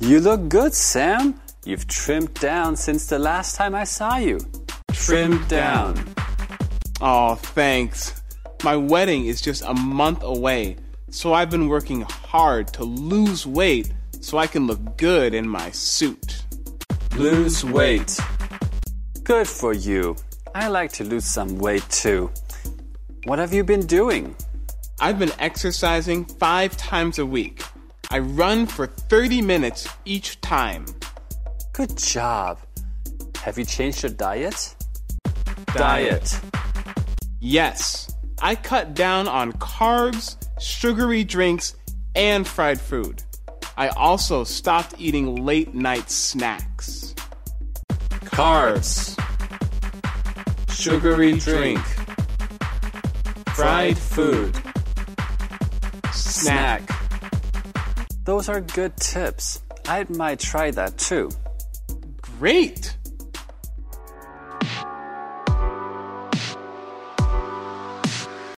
You look good, Sam. You've trimmed down since the last time I saw you. Trimmed down. Oh, thanks. My wedding is just a month away, so I've been working hard to lose weight so I can look good in my suit. Lose weight. Good for you. I like to lose some weight too. What have you been doing? I've been exercising five times a week. I run for 30 minutes each time. Good job. Have you changed your diet? Diet. Yes, I cut down on carbs, sugary drinks, and fried food. I also stopped eating late night snacks. Carbs. Sugary drink. Fried food. Snack. Those are good tips. I might try that too. Great!